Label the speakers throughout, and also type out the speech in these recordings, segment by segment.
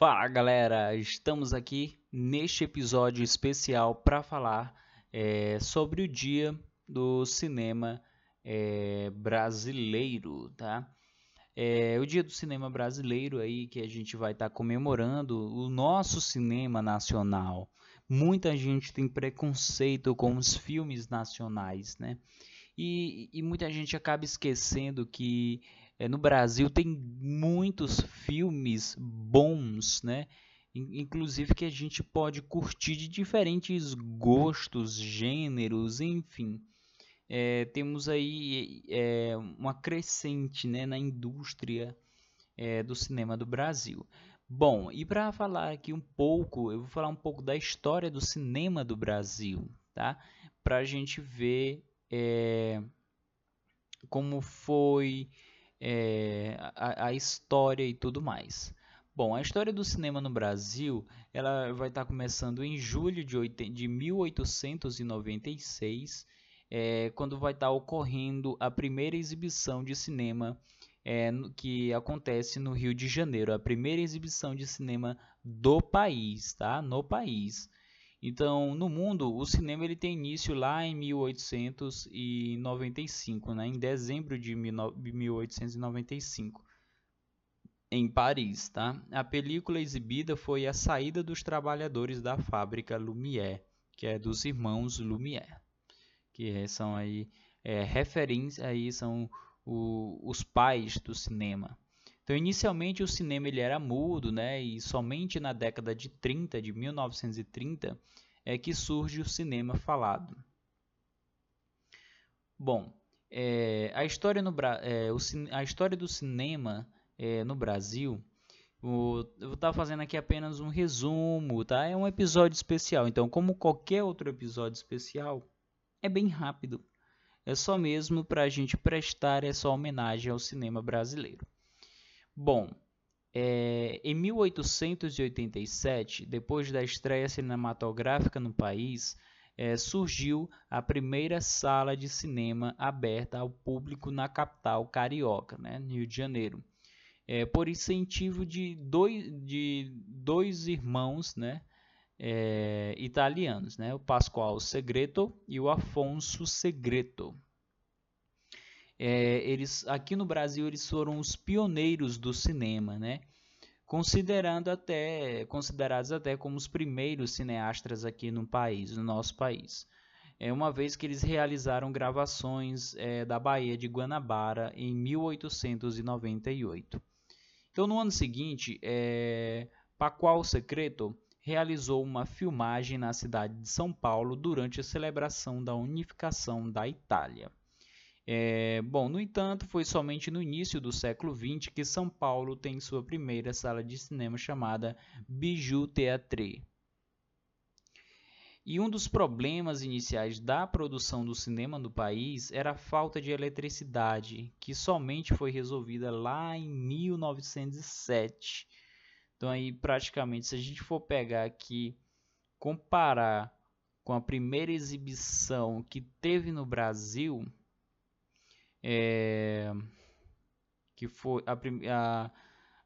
Speaker 1: Fala galera, estamos aqui neste episódio especial para falar é, sobre o dia do cinema é, brasileiro, tá? É, o dia do cinema brasileiro aí que a gente vai estar tá comemorando o nosso cinema nacional. Muita gente tem preconceito com os filmes nacionais, né? E, e muita gente acaba esquecendo que é, no Brasil tem muitos filmes bons, né? Inclusive que a gente pode curtir de diferentes gostos, gêneros, enfim. É, temos aí é, uma crescente né, na indústria é, do cinema do Brasil. Bom, e para falar aqui um pouco, eu vou falar um pouco da história do cinema do Brasil, tá? Para a gente ver é, como foi é, a, a, história e tudo mais. Bom, a história do cinema no Brasil ela vai estar tá começando em julho de, 8, de 1896, é, quando vai estar tá ocorrendo a primeira exibição de cinema é, que acontece no Rio de Janeiro, a primeira exibição de cinema do país, tá? No país. Então, no mundo, o cinema ele tem início lá em 1895, né? em dezembro de 1895, em Paris. Tá? A película exibida foi A Saída dos Trabalhadores da Fábrica Lumière, que é dos irmãos Lumière, que são aí é, referências, aí são o, os pais do cinema. Então, inicialmente o cinema ele era mudo, né? E somente na década de 30, de 1930, é que surge o cinema falado. Bom, é, a, história no, é, o, a história do cinema é, no Brasil, o, eu vou estar fazendo aqui apenas um resumo, tá? É um episódio especial, então, como qualquer outro episódio especial, é bem rápido. É só mesmo para a gente prestar essa homenagem ao cinema brasileiro. Bom, é, em 1887, depois da estreia cinematográfica no país, é, surgiu a primeira sala de cinema aberta ao público na capital carioca, né, Rio de Janeiro, é, por incentivo de dois, de dois irmãos né, é, italianos, né, o Pascoal Segreto e o Afonso Segreto é, eles aqui no Brasil eles foram os pioneiros do cinema, né? Considerando até considerados até como os primeiros cineastas aqui no país, no nosso país. É uma vez que eles realizaram gravações é, da Baía de Guanabara em 1898. Então, no ano seguinte, é, Pascoal Secreto realizou uma filmagem na cidade de São Paulo durante a celebração da unificação da Itália. É, bom, no entanto, foi somente no início do século XX que São Paulo tem sua primeira sala de cinema chamada Bijou Theatre. E um dos problemas iniciais da produção do cinema no país era a falta de eletricidade, que somente foi resolvida lá em 1907. Então aí praticamente se a gente for pegar aqui comparar com a primeira exibição que teve no Brasil, é, que foi a, a,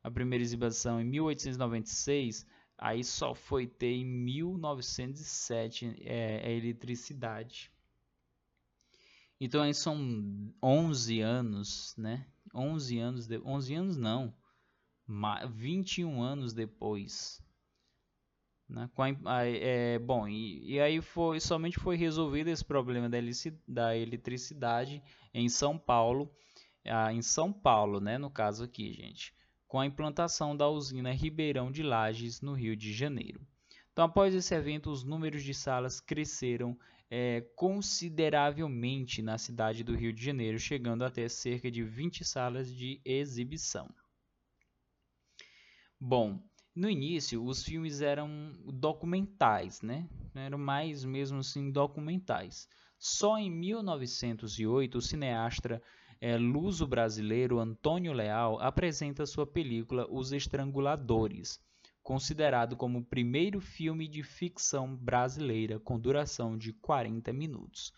Speaker 1: a, primeira exibição em 1896, aí só foi ter em 1907 é, a eletricidade. Então aí são 11 anos, né? 11 anos, de, 11 anos não, 21 anos depois. Né? A, é, bom, e, e, aí foi somente foi resolvido esse problema da, da eletricidade em São Paulo, em São Paulo, né, no caso aqui, gente, com a implantação da usina Ribeirão de Lages, no Rio de Janeiro. Então, após esse evento, os números de salas cresceram é, consideravelmente na cidade do Rio de Janeiro, chegando até cerca de 20 salas de exibição. Bom, no início os filmes eram documentais, né? Eram mais mesmo assim documentais. Só em 1908 o cineasta é, luso-brasileiro Antônio Leal apresenta sua película Os Estranguladores, considerado como o primeiro filme de ficção brasileira com duração de 40 minutos.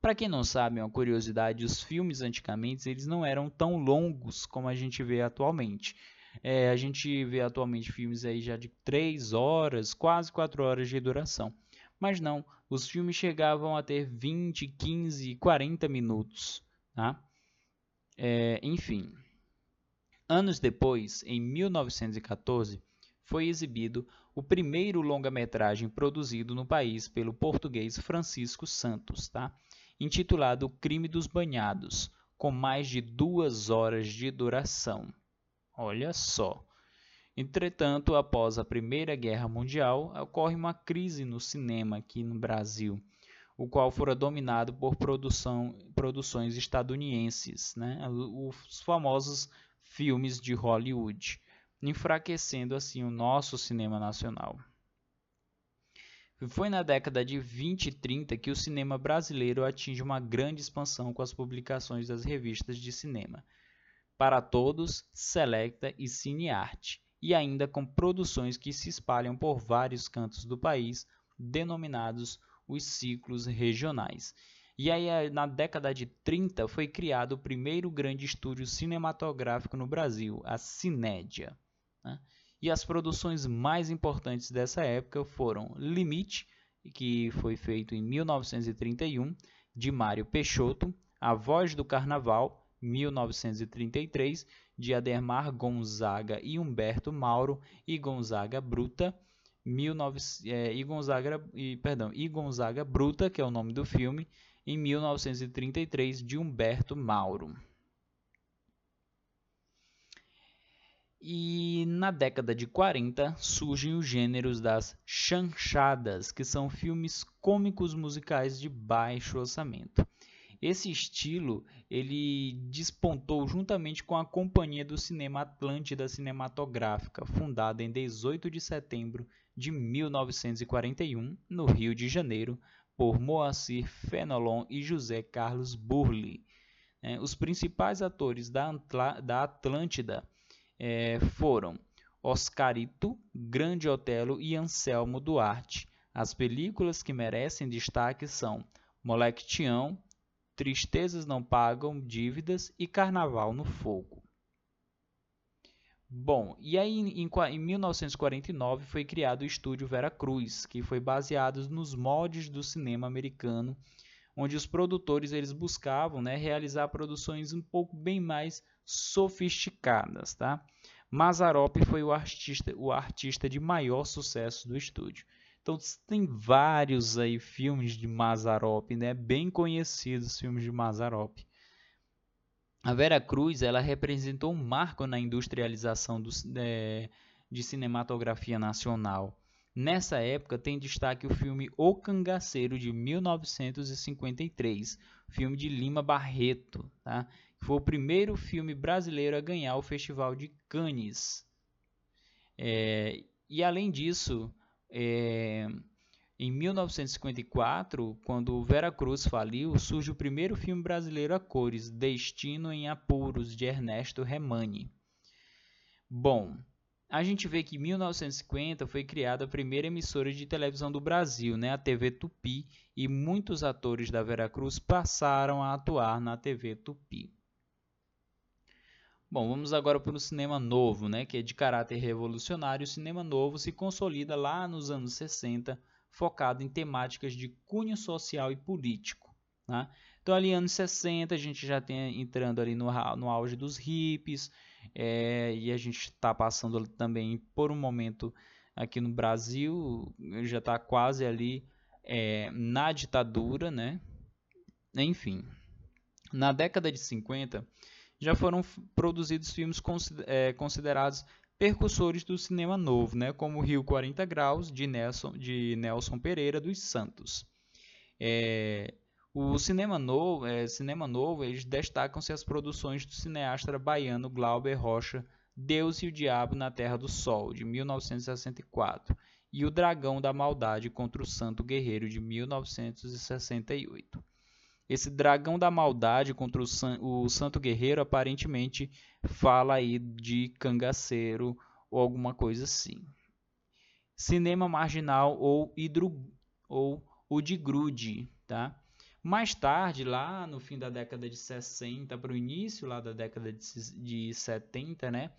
Speaker 1: Para quem não sabe, uma curiosidade, os filmes antigamente eles não eram tão longos como a gente vê atualmente. É, a gente vê atualmente filmes aí já de 3 horas, quase 4 horas de duração. Mas não, os filmes chegavam a ter 20, 15, 40 minutos. Tá? É, enfim. Anos depois, em 1914, foi exibido o primeiro longa-metragem produzido no país pelo português Francisco Santos, tá? intitulado O Crime dos Banhados, com mais de duas horas de duração. Olha só. Entretanto, após a Primeira Guerra Mundial, ocorre uma crise no cinema aqui no Brasil, o qual fora dominado por produção, produções estadunidenses, né? os famosos filmes de Hollywood, enfraquecendo assim o nosso cinema nacional. Foi na década de 20 e 30 que o cinema brasileiro atinge uma grande expansão com as publicações das revistas de cinema Para Todos, Selecta e Cinearte, e ainda com produções que se espalham por vários cantos do país, denominados os ciclos regionais. E aí, na década de 30, foi criado o primeiro grande estúdio cinematográfico no Brasil, a Cinédia. Né? E as produções mais importantes dessa época foram Limite, que foi feito em 1931, de Mário Peixoto, A Voz do Carnaval, 1933, de Ademar Gonzaga e Humberto Mauro, e Gonzaga Bruta, 19, é, e, Gonzaga, e, perdão, e Gonzaga Bruta, que é o nome do filme, em 1933, de Humberto Mauro. E na década de 40 surgem os gêneros das chanchadas, que são filmes cômicos musicais de baixo orçamento. Esse estilo ele despontou juntamente com a Companhia do Cinema Atlântida Cinematográfica, fundada em 18 de setembro de 1941, no Rio de Janeiro, por Moacir Fenelon e José Carlos Burli. É, os principais atores da, da Atlântida é, foram Oscarito, Grande Otelo e Anselmo Duarte. As películas que merecem destaque são Moleque Tião, Tristezas Não Pagam Dívidas e Carnaval no Fogo. Bom, e aí em, em 1949 foi criado o estúdio Vera Cruz, que foi baseado nos moldes do cinema americano, onde os produtores eles buscavam né, realizar produções um pouco bem mais sofisticadas, tá? Mazarop foi o artista, o artista de maior sucesso do estúdio. Então tem vários aí filmes de Mazarop, né? Bem conhecidos filmes de Mazarop. A Vera Cruz ela representou um marco na industrialização do, é, de cinematografia nacional. Nessa época tem destaque o filme O Cangaceiro de 1953, filme de Lima Barreto, tá? Foi o primeiro filme brasileiro a ganhar o Festival de Cannes. É, e além disso, é, em 1954, quando Vera Cruz faliu, surge o primeiro filme brasileiro a cores, Destino em Apuros, de Ernesto Remani. Bom, a gente vê que em 1950 foi criada a primeira emissora de televisão do Brasil, né, a TV Tupi, e muitos atores da Vera Cruz passaram a atuar na TV Tupi. Bom, vamos agora para o cinema novo, né, que é de caráter revolucionário. O cinema novo se consolida lá nos anos 60, focado em temáticas de cunho social e político. Né? Então, ali anos 60, a gente já tem entrando ali no, no auge dos hippies, é, e a gente está passando também por um momento aqui no Brasil, já está quase ali é, na ditadura, né? Enfim, na década de 50 já foram produzidos filmes é, considerados percussores do cinema novo, né, como Rio 40 Graus, de Nelson, de Nelson Pereira dos Santos. É, o cinema novo, é, cinema novo eles destacam-se as produções do cineasta baiano Glauber Rocha, Deus e o Diabo na Terra do Sol, de 1964, e O Dragão da Maldade contra o Santo Guerreiro, de 1968. Esse dragão da maldade contra o, san o santo guerreiro aparentemente fala aí de cangaceiro ou alguma coisa assim. Cinema marginal ou hidro ou o de grude, tá? Mais tarde, lá no fim da década de 60 para o início lá da década de, de 70, né?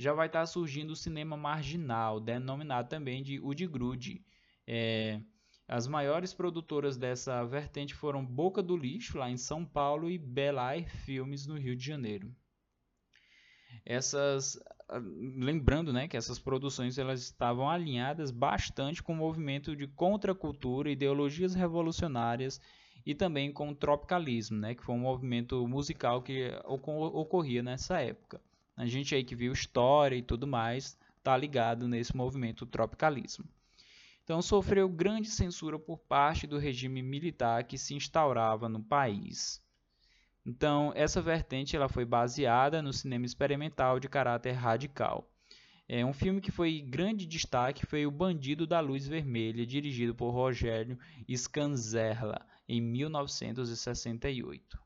Speaker 1: já vai estar tá surgindo o cinema marginal, denominado também de Udigrude. É, as maiores produtoras dessa vertente foram Boca do Lixo, lá em São Paulo, e Belair Filmes, no Rio de Janeiro. Essas, lembrando né, que essas produções elas estavam alinhadas bastante com o movimento de contracultura, ideologias revolucionárias e também com o tropicalismo, né, que foi um movimento musical que ocorria nessa época. A gente aí que viu história e tudo mais está ligado nesse movimento tropicalismo. Então sofreu grande censura por parte do regime militar que se instaurava no país. Então essa vertente ela foi baseada no cinema experimental de caráter radical. É um filme que foi grande destaque foi O Bandido da Luz Vermelha, dirigido por Rogério Scanzerla, em 1968.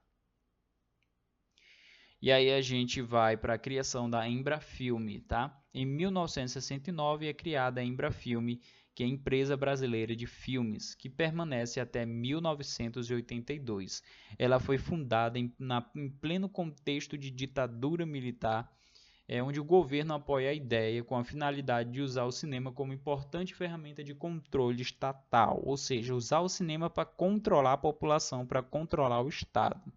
Speaker 1: E aí a gente vai para a criação da Embrafilme, tá? Em 1969 é criada a Embrafilme, que é a empresa brasileira de filmes, que permanece até 1982. Ela foi fundada em, na, em pleno contexto de ditadura militar, é, onde o governo apoia a ideia com a finalidade de usar o cinema como importante ferramenta de controle estatal, ou seja, usar o cinema para controlar a população, para controlar o Estado.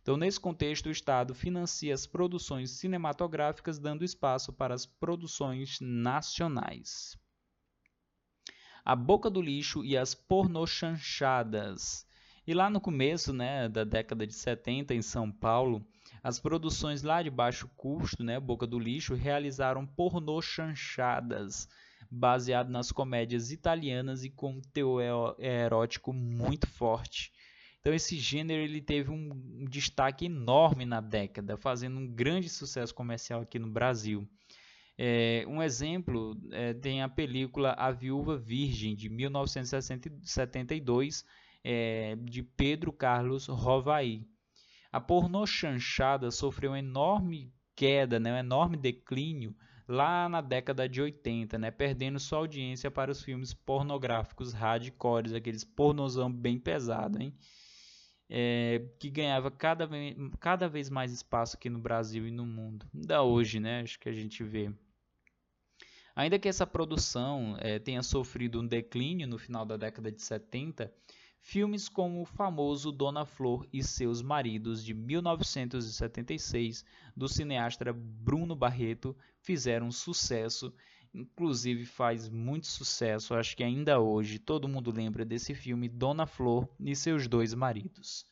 Speaker 1: Então, nesse contexto, o Estado financia as produções cinematográficas, dando espaço para as produções nacionais. A Boca do Lixo e as Pornochanchadas. E lá no começo né, da década de 70, em São Paulo, as produções lá de baixo custo, né, Boca do Lixo, realizaram pornochanchadas, baseado nas comédias italianas e com teor erótico muito forte. Então esse gênero ele teve um destaque enorme na década, fazendo um grande sucesso comercial aqui no Brasil. É, um exemplo é, tem a película A Viúva Virgem de 1972 é, de Pedro Carlos Rovaí. A pornô chanchada sofreu uma enorme queda, né, um enorme declínio lá na década de 80, né, perdendo sua audiência para os filmes pornográficos hardcores, aqueles pornozão bem pesado, hein? é, que ganhava cada, cada vez mais espaço aqui no Brasil e no mundo. Ainda hoje, né? Acho que a gente vê. Ainda que essa produção é, tenha sofrido um declínio no final da década de 70, filmes como o famoso Dona Flor e seus maridos de 1976 do cineasta Bruno Barreto fizeram sucesso inclusive faz muito sucesso, acho que ainda hoje todo mundo lembra desse filme Dona Flor e seus dois maridos.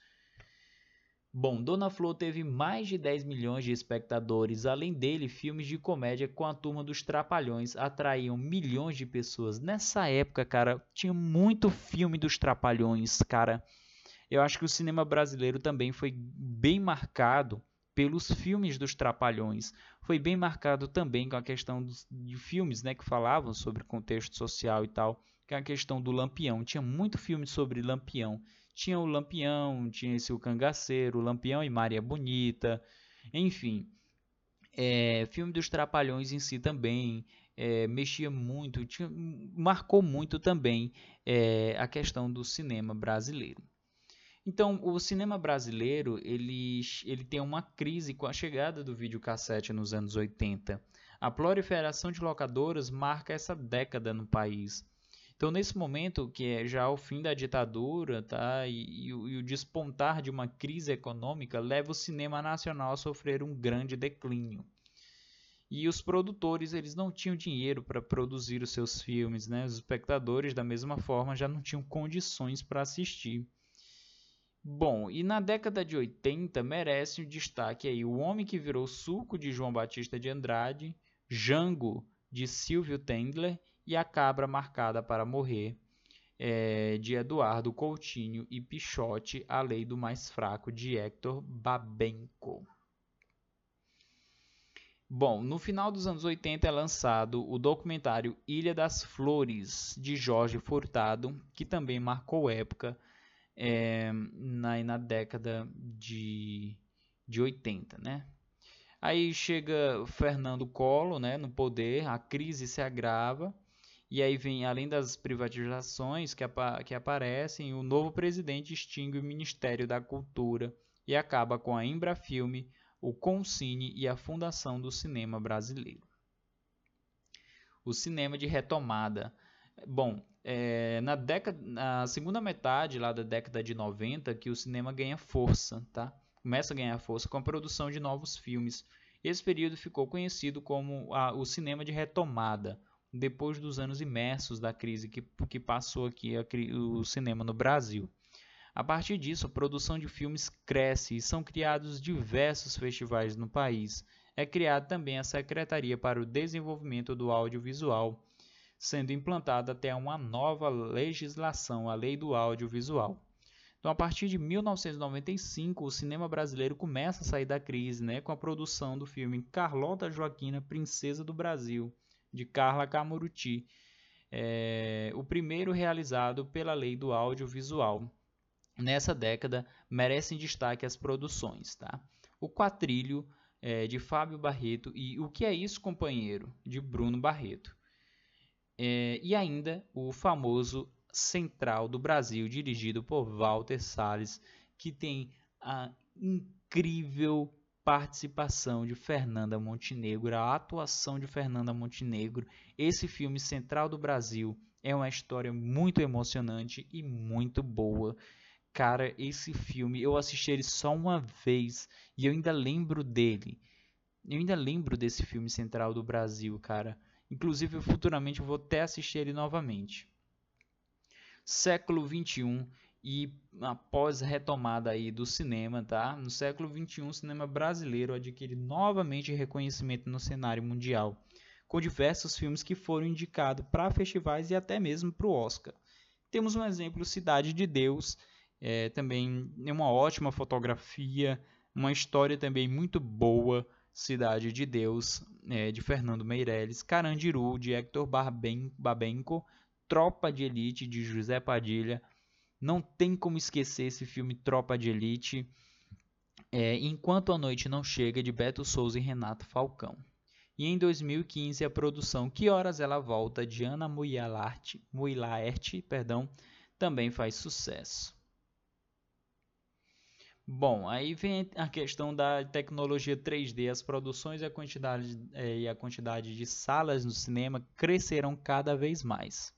Speaker 1: Bom, Dona Flor teve mais de 10 milhões de espectadores, além dele, filmes de comédia com a turma dos Trapalhões atraíam milhões de pessoas. Nessa época, cara, tinha muito filme dos Trapalhões, cara. Eu acho que o cinema brasileiro também foi bem marcado pelos filmes dos Trapalhões. Foi bem marcado também com a questão dos, de filmes né, que falavam sobre contexto social e tal, que é a questão do Lampião. Tinha muito filme sobre Lampião. Tinha o Lampião, tinha esse o Cangaceiro, Lampião e Maria Bonita, enfim. É, filme dos Trapalhões em si também é, mexia muito, tinha, marcou muito também é, a questão do cinema brasileiro. Então, o cinema brasileiro ele, ele tem uma crise com a chegada do videocassete nos anos 80. A proliferação de locadoras marca essa década no país. Então, nesse momento, que é já o fim da ditadura tá, e, e, e o despontar de uma crise econômica, leva o cinema nacional a sofrer um grande declínio. E os produtores eles não tinham dinheiro para produzir os seus filmes, né? os espectadores, da mesma forma, já não tinham condições para assistir. Bom, e na década de 80 merece o um destaque aí O Homem que Virou Suco de João Batista de Andrade, Jango de Silvio Tendler e A Cabra Marcada para Morrer é, de Eduardo Coutinho e Pichote, A Lei do Mais Fraco de Hector Babenco. Bom, no final dos anos 80 é lançado o documentário Ilha das Flores, de Jorge Furtado, que também marcou época é, na, na década de, de 80, né? Aí chega Fernando Collor né, no poder, a crise se agrava, e aí vem, além das privatizações que, que aparecem, o novo presidente extingue o Ministério da Cultura e acaba com a Embrafilme, o Concine e a Fundação do Cinema Brasileiro. o cinema de retomada. Bom, é, na, década, na segunda metade lá da década de 90 que o cinema ganha força, tá? Começa a ganhar força com a produção de novos filmes. Esse período ficou conhecido como a, o cinema de retomada, depois dos anos imersos da crise que, que passou aqui a, o cinema no Brasil. A partir disso, a produção de filmes cresce e são criados diversos festivais no país. É criada também a Secretaria para o Desenvolvimento do Audiovisual, sendo implantada até uma nova legislação, a Lei do Audiovisual. Então, a partir de 1995, o cinema brasileiro começa a sair da crise, né, com a produção do filme Carlota Joaquina, Princesa do Brasil, de Carla Camuruti, é, o primeiro realizado pela Lei do Audiovisual. Nessa década, merecem destaque as produções. Tá? O Quatrilho, é, de Fábio Barreto, e O Que É Isso, Companheiro, de Bruno Barreto. É, e ainda o famoso Central do Brasil, dirigido por Walter Salles, que tem a incrível participação de Fernanda Montenegro, a atuação de Fernanda Montenegro. Esse filme Central do Brasil é uma história muito emocionante e muito boa. Cara, esse filme eu assisti ele só uma vez e eu ainda lembro dele. Eu ainda lembro desse filme Central do Brasil, cara. Inclusive, futuramente eu vou até assistir ele novamente. Século 21 e após a retomada aí do cinema, tá? No século 21, o cinema brasileiro adquire novamente reconhecimento no cenário mundial, com diversos filmes que foram indicados para festivais e até mesmo para o Oscar. Temos um exemplo, Cidade de Deus, é, também é uma ótima fotografia, uma história também muito boa, Cidade de Deus, é, de Fernando Meirelles, Carandiru, de Hector Babenco, Tropa de Elite, de José Padilha. Não tem como esquecer esse filme Tropa de Elite. É, Enquanto a Noite Não Chega, de Beto Souza e Renato Falcão. E em 2015, a produção Que Horas Ela Volta, de Ana Muilaert, perdão, também faz sucesso. Bom, aí vem a questão da tecnologia 3D. As produções e a quantidade, é, e a quantidade de salas no cinema crescerão cada vez mais.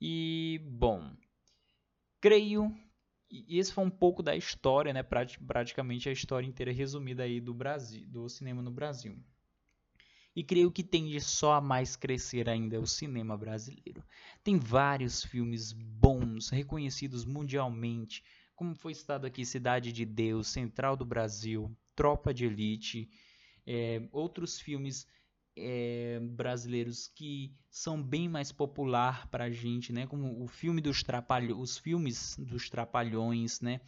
Speaker 1: E, bom, creio e esse foi um pouco da história, né, praticamente a história inteira resumida aí do Brasil, do cinema no Brasil. E creio que tende só a mais crescer ainda o cinema brasileiro. Tem vários filmes bons, reconhecidos mundialmente, como foi citado aqui, Cidade de Deus, Central do Brasil, Tropa de Elite, é, outros filmes é, brasileiros que são bem mais popular para a gente, né? Como o filme dos trapalhões, os filmes dos trapalhões, né?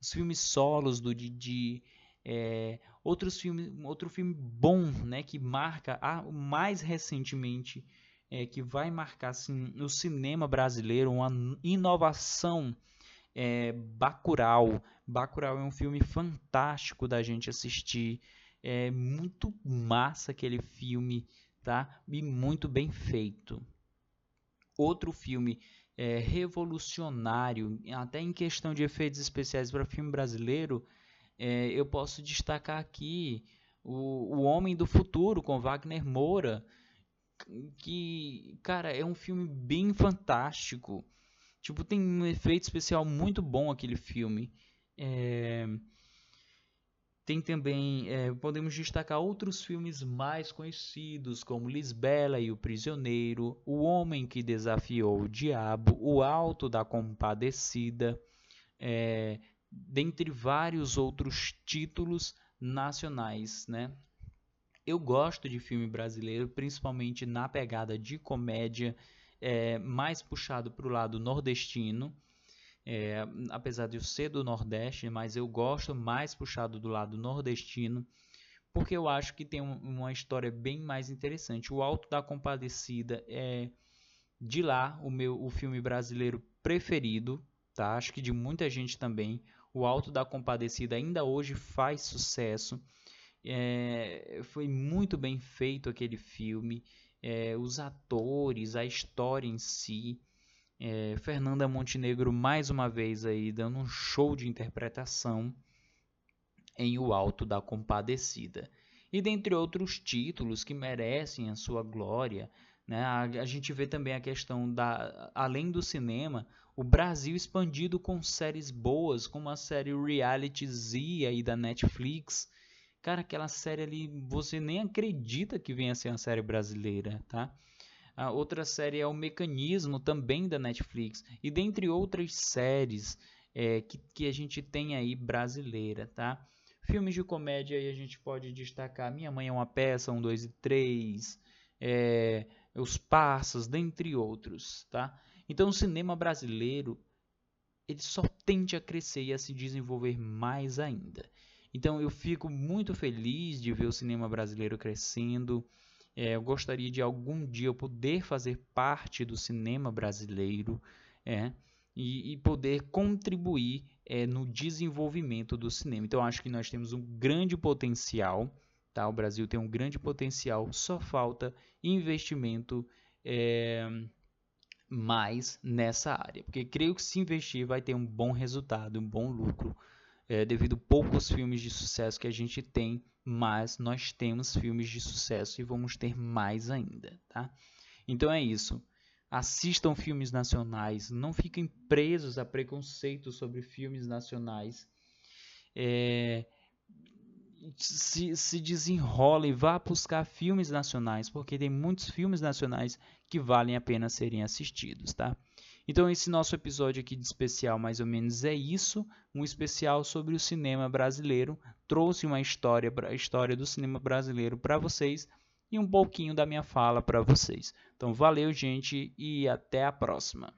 Speaker 1: Os filmes solos do Didi, é, outros filmes, outro filme bom, né? Que marca, ah, mais recentemente, é, que vai marcar assim, o cinema brasileiro, uma inovação é, Bacurau. Bacurau é um filme fantástico da gente assistir. É muito massa aquele filme, tá? E muito bem feito. Outro filme é, revolucionário, até em questão de efeitos especiais para filme brasileiro, é, eu posso destacar aqui o, o Homem do Futuro com Wagner Moura, que, cara, é um filme bem fantástico. Tipo, tem um efeito especial muito bom aquele filme. É... Tem também, é, podemos destacar outros filmes mais conhecidos, como Lisbela e o Prisioneiro, O Homem que Desafiou o Diabo, O Alto da Compadecida, é, dentre vários outros títulos nacionais, né? Eu gosto de filme brasileiro, principalmente na pegada de comédia, é, mais puxado para o lado nordestino, é, apesar de eu ser do Nordeste, mas eu gosto mais puxado do lado nordestino, porque eu acho que tem um, uma história bem mais interessante. O Alto da Compadecida é de lá o meu o filme brasileiro preferido, tá? Acho que de muita gente também. O Alto da Compadecida ainda hoje faz sucesso. É, foi muito bem feito aquele filme é, os atores, a história em si. É, Fernanda Montenegro mais uma vez aí dando um show de interpretação em O Alto da Compadecida. E dentre outros títulos que merecem a sua glória, Né? A, a gente vê também a questão da, além do cinema, o Brasil expandido com séries boas, como a série Reality Z aí da Netflix. Cara, aquela série ali, você nem acredita que venha a ser uma série brasileira, tá? A outra série é O Mecanismo, também da Netflix. E dentre outras séries é, que, que a gente tem aí brasileira, tá? Filmes de comédia aí a gente pode destacar Minha Mãe é uma Peça, 1, 2 e 3, é, Os Passas, dentre outros, tá? Então o cinema brasileiro ele só tende a crescer e a se desenvolver mais ainda. Então eu fico muito feliz de ver o cinema brasileiro crescendo. É, eu gostaria de algum dia eu poder fazer parte do cinema brasileiro é, e, e poder contribuir é, no desenvolvimento do cinema. Então acho que nós temos um grande potencial. Tá? O Brasil tem um grande potencial, só falta investimento é, mais nessa área. Porque creio que se investir vai ter um bom resultado, um bom lucro é, devido poucos filmes de sucesso que a gente tem, mas nós temos filmes de sucesso e vamos ter mais ainda, tá? Então é isso. Assistam filmes nacionais, não fiquem presos a preconceitos sobre filmes nacionais. É, se, se desenrola e vá buscar filmes nacionais, porque tem muitos filmes nacionais que valem a pena serem assistidos, tá? Então esse nosso episódio aqui de especial mais ou menos é isso, um especial sobre o cinema brasileiro. Trouxe uma história, a história do cinema brasileiro para vocês e um pouquinho da minha fala para vocês. Então valeu, gente, e até a próxima.